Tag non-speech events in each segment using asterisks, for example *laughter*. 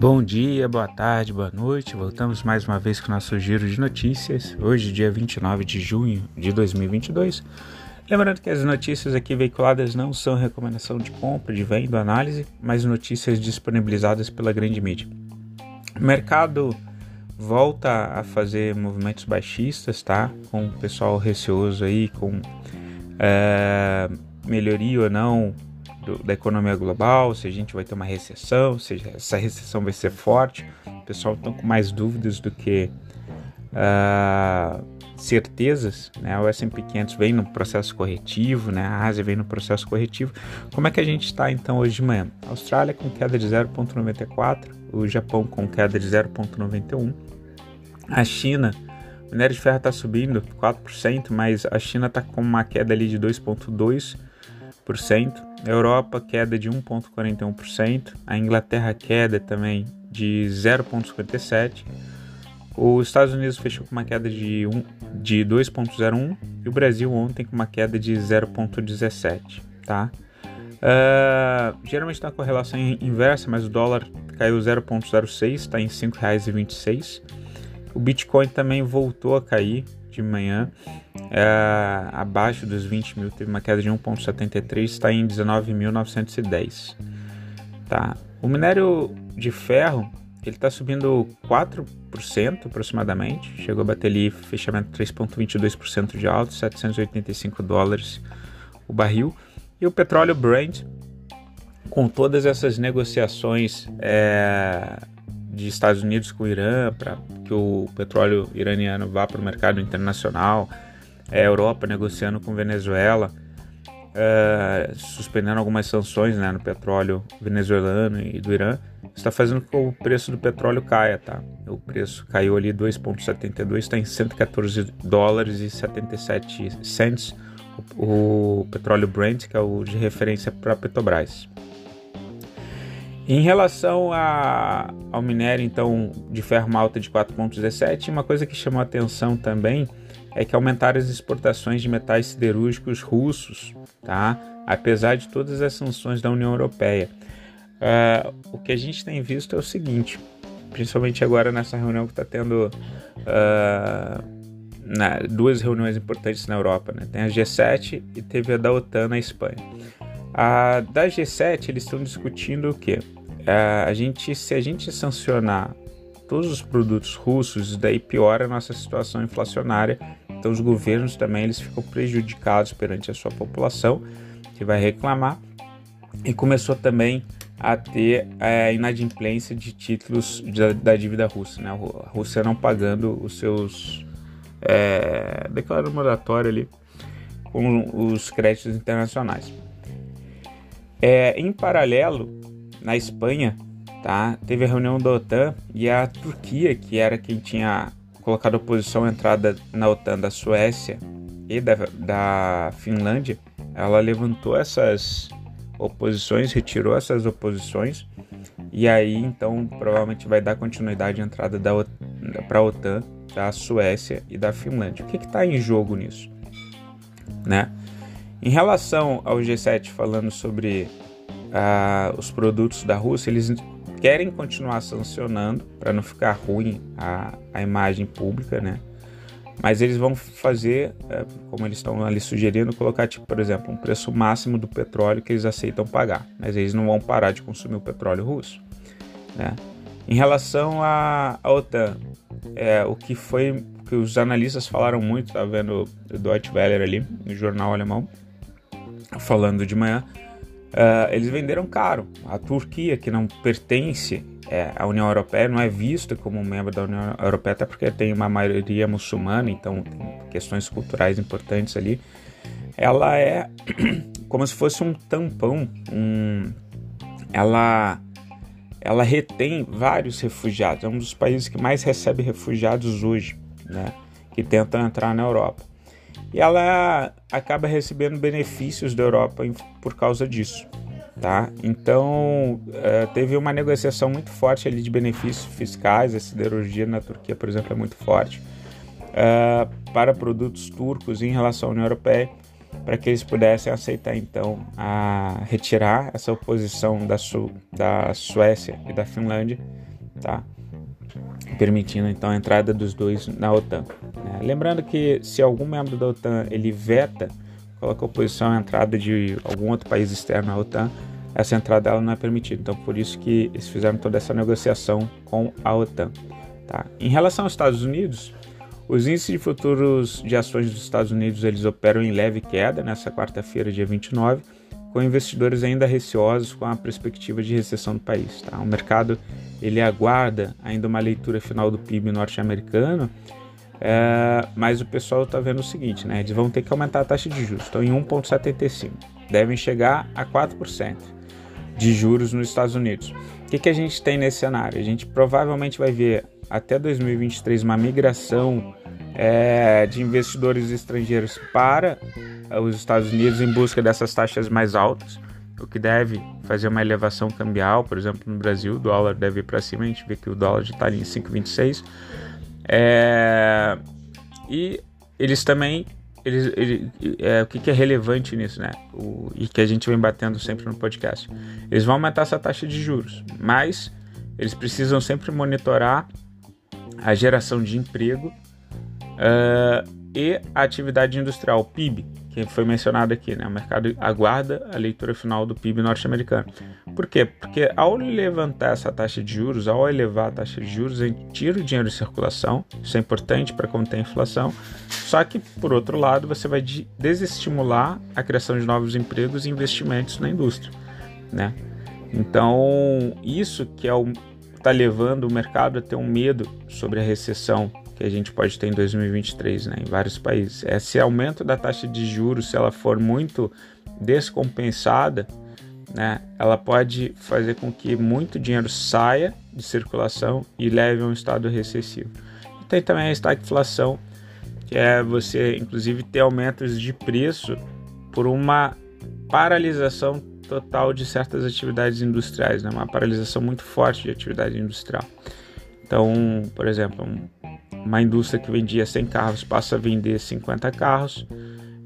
Bom dia, boa tarde, boa noite. Voltamos mais uma vez com o nosso giro de notícias. Hoje, dia 29 de junho de 2022. Lembrando que as notícias aqui veiculadas não são recomendação de compra, de venda, análise, mas notícias disponibilizadas pela grande mídia. O mercado volta a fazer movimentos baixistas, tá? Com o pessoal receoso aí, com é, melhoria ou não do, da economia global, se a gente vai ter uma recessão, se essa recessão vai ser forte. O pessoal está com mais dúvidas do que uh, certezas. Né? O S&P 500 vem no processo corretivo, né? a Ásia vem no processo corretivo. Como é que a gente está então hoje de manhã? A Austrália com queda de 0,94, o Japão com queda de 0,91, a China minério de ferro está subindo 4%, mas a China está com uma queda ali de 2,2%. Europa, queda de 1,41%. A Inglaterra, queda também de 0,57%. Os Estados Unidos fechou com uma queda de, de 2,01% e o Brasil ontem com uma queda de 0,17%. Tá? Uh, geralmente está com correlação inversa, mas o dólar caiu 0,06, está em R$ 5,26. O Bitcoin também voltou a cair de manhã, é, abaixo dos 20 mil, teve uma queda de 1,73, está em 19.910. Tá. O minério de ferro ele está subindo 4% aproximadamente, chegou a bater ali fechamento 3,22% de alto, 785 dólares o barril. E o petróleo Brent, com todas essas negociações é, de Estados Unidos com o Irã para que o petróleo iraniano vá para o mercado internacional, é, Europa negociando com Venezuela, é, suspendendo algumas sanções né, no petróleo venezuelano e do Irã, está fazendo com que o preço do petróleo caia, tá? O preço caiu ali 2,72, está em 114 dólares e 77 cents o, o petróleo Brent, que é o de referência para Petrobras. Em relação a, ao minério então de ferro malta de 4.17, uma coisa que chamou a atenção também é que aumentaram as exportações de metais siderúrgicos russos, tá? apesar de todas as sanções da União Europeia. Uh, o que a gente tem visto é o seguinte, principalmente agora nessa reunião que está tendo uh, na, duas reuniões importantes na Europa, né? tem a G7 e teve a da OTAN na Espanha. A da G7 eles estão discutindo o que? É, a gente, se a gente sancionar todos os produtos russos, daí piora a nossa situação inflacionária. Então os governos também eles ficam prejudicados perante a sua população que vai reclamar e começou também a ter é, inadimplência de títulos da, da, dívida russa, né? A Rússia não pagando os seus é, declarando ali com os créditos internacionais. É, em paralelo, na Espanha, tá? Teve a reunião da OTAN e a Turquia, que era quem tinha colocado oposição à entrada na OTAN da Suécia e da, da Finlândia, ela levantou essas oposições, retirou essas oposições e aí então provavelmente vai dar continuidade à entrada para a OTAN da Suécia e da Finlândia. O que está em jogo nisso? Né? Em relação ao G7 falando sobre uh, os produtos da Rússia, eles querem continuar sancionando para não ficar ruim a, a imagem pública, né? Mas eles vão fazer, uh, como eles estão ali sugerindo, colocar, tipo, por exemplo, um preço máximo do petróleo que eles aceitam pagar. Mas eles não vão parar de consumir o petróleo russo, né? Em relação à, à OTAN, é, o que foi que os analistas falaram muito, tá vendo o Deutsche Welle ali, no jornal alemão, falando de manhã, Uh, eles venderam caro. A Turquia, que não pertence é, à União Europeia, não é vista como membro da União Europeia, até porque tem uma maioria muçulmana, então tem questões culturais importantes ali. Ela é *clears throat* como se fosse um tampão, um, ela, ela retém vários refugiados, é um dos países que mais recebe refugiados hoje, né, que tentam entrar na Europa e ela acaba recebendo benefícios da Europa por causa disso. Tá? Então, é, teve uma negociação muito forte ali de benefícios fiscais. A siderurgia na Turquia, por exemplo, é muito forte é, para produtos turcos em relação à União Europeia, para que eles pudessem aceitar então a retirar essa oposição da, Su da Suécia e da Finlândia tá? Permitindo então a entrada dos dois na OTAN. Né? Lembrando que se algum membro da OTAN ele veta, coloca oposição à entrada de algum outro país externo à OTAN, essa entrada ela não é permitida. Então por isso que eles fizeram toda essa negociação com a OTAN. Tá? Em relação aos Estados Unidos, os índices de futuros de ações dos Estados Unidos eles operam em leve queda nessa quarta-feira, dia 29, com investidores ainda receosos com a perspectiva de recessão do país. Tá? O mercado ele aguarda ainda uma leitura final do PIB norte-americano, é, mas o pessoal está vendo o seguinte, né? Eles vão ter que aumentar a taxa de juros, estão em 1,75, devem chegar a 4% de juros nos Estados Unidos. O que, que a gente tem nesse cenário? A gente provavelmente vai ver até 2023 uma migração é, de investidores estrangeiros para os Estados Unidos em busca dessas taxas mais altas, o que deve fazer uma elevação cambial, por exemplo, no Brasil, o dólar deve ir para cima, a gente vê que o dólar está em 5,26. É, e eles também eles, ele, é, o que, que, é relevante nisso, né? O, e que a gente vem batendo sempre no podcast. Eles vão aumentar essa taxa de juros, mas eles precisam sempre monitorar a geração de emprego uh, e a atividade industrial, PIB, que foi mencionado aqui, né? O mercado aguarda a leitura final do PIB norte-americano. Por quê? Porque ao levantar essa taxa de juros, ao elevar a taxa de juros, a gente tira o dinheiro de circulação, isso é importante para conter a inflação. Só que, por outro lado, você vai desestimular a criação de novos empregos e investimentos na indústria, né? Então, isso que é o está levando o mercado a ter um medo sobre a recessão que a gente pode ter em 2023 né, em vários países. Esse aumento da taxa de juros, se ela for muito descompensada, né, ela pode fazer com que muito dinheiro saia de circulação e leve a um estado recessivo. E tem também a estagflação, que é você, inclusive, ter aumentos de preço por uma paralisação total de certas atividades industriais, né? uma paralisação muito forte de atividade industrial. Então, por exemplo, uma indústria que vendia 100 carros passa a vender 50 carros,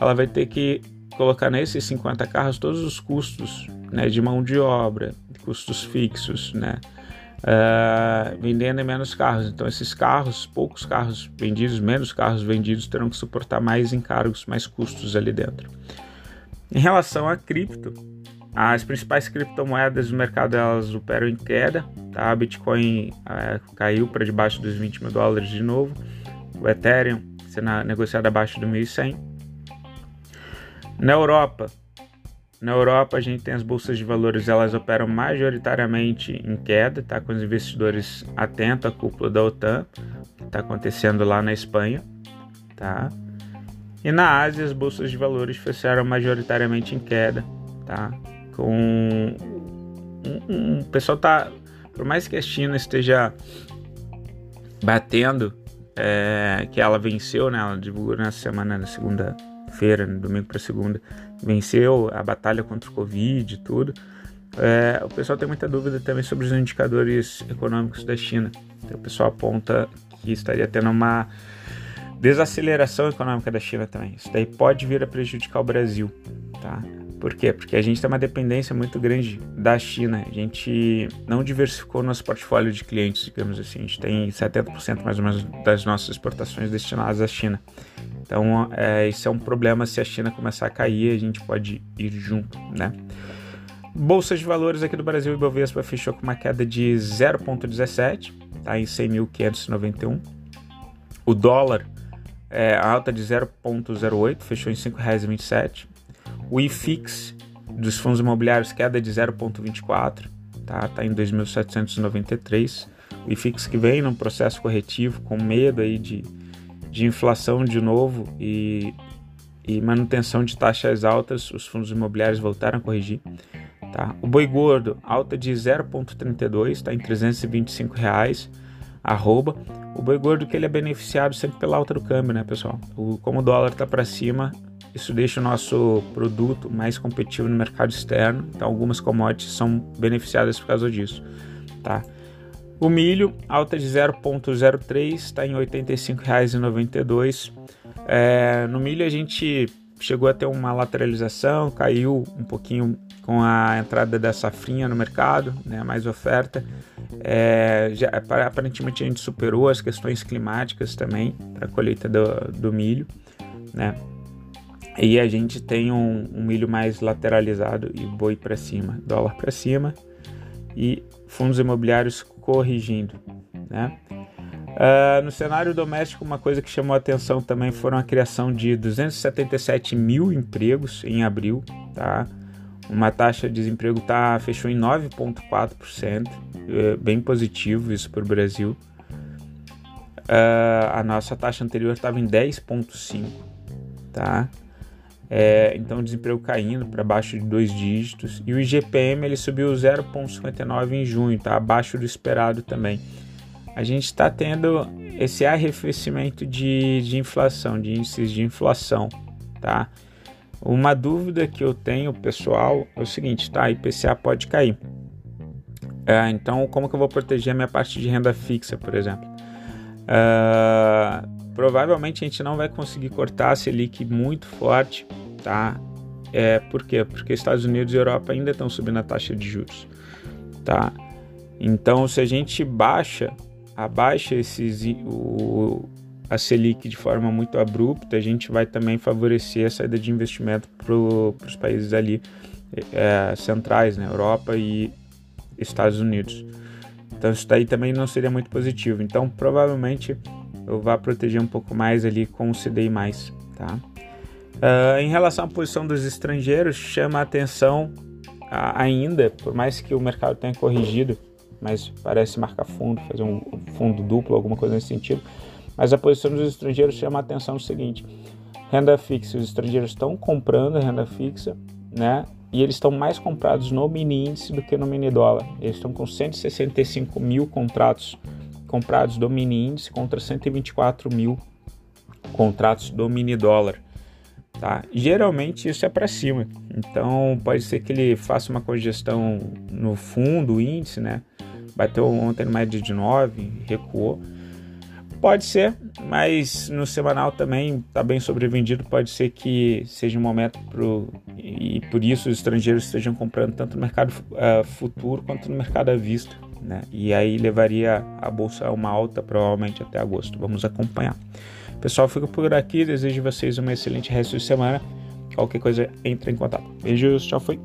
ela vai ter que colocar nesses 50 carros todos os custos né, de mão de obra, custos fixos, né, uh, vendendo menos carros. Então, esses carros, poucos carros vendidos, menos carros vendidos, terão que suportar mais encargos, mais custos ali dentro. Em relação a cripto, as principais criptomoedas do mercado elas operam em queda, tá? A Bitcoin é, caiu para debaixo dos 20 mil dólares de novo, o Ethereum sendo negociado abaixo do 1.100. Na Europa, na Europa a gente tem as bolsas de valores, elas operam majoritariamente em queda, tá? Com os investidores atentos à cúpula da OTAN, que está acontecendo lá na Espanha, tá? E na Ásia as bolsas de valores fecharam majoritariamente em queda, tá? Com um, um, o pessoal tá por mais que a China esteja batendo é, que ela venceu, né? Ela divulgou na semana, na segunda-feira, no domingo para segunda, venceu a batalha contra o Covid e tudo. É, o pessoal tem muita dúvida também sobre os indicadores econômicos da China. Então, o pessoal aponta que estaria tendo uma desaceleração econômica da China também. Isso daí pode vir a prejudicar o Brasil, tá? Por quê? Porque a gente tem uma dependência muito grande da China. A gente não diversificou nosso portfólio de clientes, digamos assim. A gente tem 70% mais ou menos das nossas exportações destinadas à China. Então, é, isso é um problema. Se a China começar a cair, a gente pode ir junto, né? Bolsa de valores aqui do Brasil, Ibovespa fechou com uma queda de 0,17, tá em 100.591. O dólar é, alta de 0,08, fechou em R$ 5,27. O IFIX dos fundos imobiliários queda de 0,24, tá? Tá em 2.793. O IFIX que vem num processo corretivo com medo aí de, de inflação de novo e, e manutenção de taxas altas, os fundos imobiliários voltaram a corrigir. Tá? O boi gordo, alta de 0,32, está em 325 reais, arroba. O boi gordo que ele é beneficiado sempre pela alta do câmbio, né, pessoal? O, como o dólar está para cima, isso deixa o nosso produto mais competitivo no mercado externo, então algumas commodities são beneficiadas por causa disso, tá? O milho, alta de 0,03, está em R$ 85,92. É, no milho a gente chegou a ter uma lateralização, caiu um pouquinho com a entrada da safrinha no mercado, né, mais oferta. É, já, aparentemente a gente superou as questões climáticas também para a colheita do, do, milho, né? E a gente tem um, um milho mais lateralizado e boi para cima, dólar para cima e fundos imobiliários corrigindo, né? Uh, no cenário doméstico, uma coisa que chamou a atenção também foram a criação de 277 mil empregos em abril, tá? Uma taxa de desemprego tá, fechou em 9,4%, é bem positivo isso para o Brasil. Uh, a nossa taxa anterior estava em 10,5%, tá? É, então desemprego caindo para baixo de dois dígitos e o IGPM ele subiu 0,59 em junho, tá abaixo do esperado também a gente está tendo esse arrefecimento de, de inflação, de índices de inflação, tá? Uma dúvida que eu tenho, pessoal, é o seguinte, tá? IPCA pode cair. É, então, como que eu vou proteger a minha parte de renda fixa, por exemplo? Uh, provavelmente a gente não vai conseguir cortar a Selic muito forte, tá? É, por quê? Porque Estados Unidos e Europa ainda estão subindo a taxa de juros, tá? Então, se a gente baixa abaixa esses, o, a Selic de forma muito abrupta, a gente vai também favorecer a saída de investimento para os países ali é, centrais, né, Europa e Estados Unidos. Então isso daí também não seria muito positivo. Então provavelmente eu vá proteger um pouco mais ali com o CDI+, tá? Uh, em relação à posição dos estrangeiros, chama a atenção ainda, por mais que o mercado tenha corrigido, mas parece marcar fundo, fazer um fundo duplo, alguma coisa nesse sentido. Mas a posição dos estrangeiros chama a atenção no seguinte: renda fixa, os estrangeiros estão comprando renda fixa, né? E eles estão mais comprados no mini índice do que no mini dólar. Eles estão com 165 mil contratos comprados do mini índice contra 124 mil contratos do mini dólar. Tá? Geralmente isso é para cima, então pode ser que ele faça uma congestão no fundo, índice, né? bateu ontem média de 9, recuou. Pode ser, mas no semanal também está bem sobrevendido. Pode ser que seja um momento pro, e por isso os estrangeiros estejam comprando tanto no mercado uh, futuro quanto no mercado à vista. Né? E aí levaria a bolsa a uma alta provavelmente até agosto. Vamos acompanhar. Pessoal, fico por aqui. Desejo vocês uma excelente resto de semana. Qualquer coisa, entre em contato. Beijos, tchau, fui.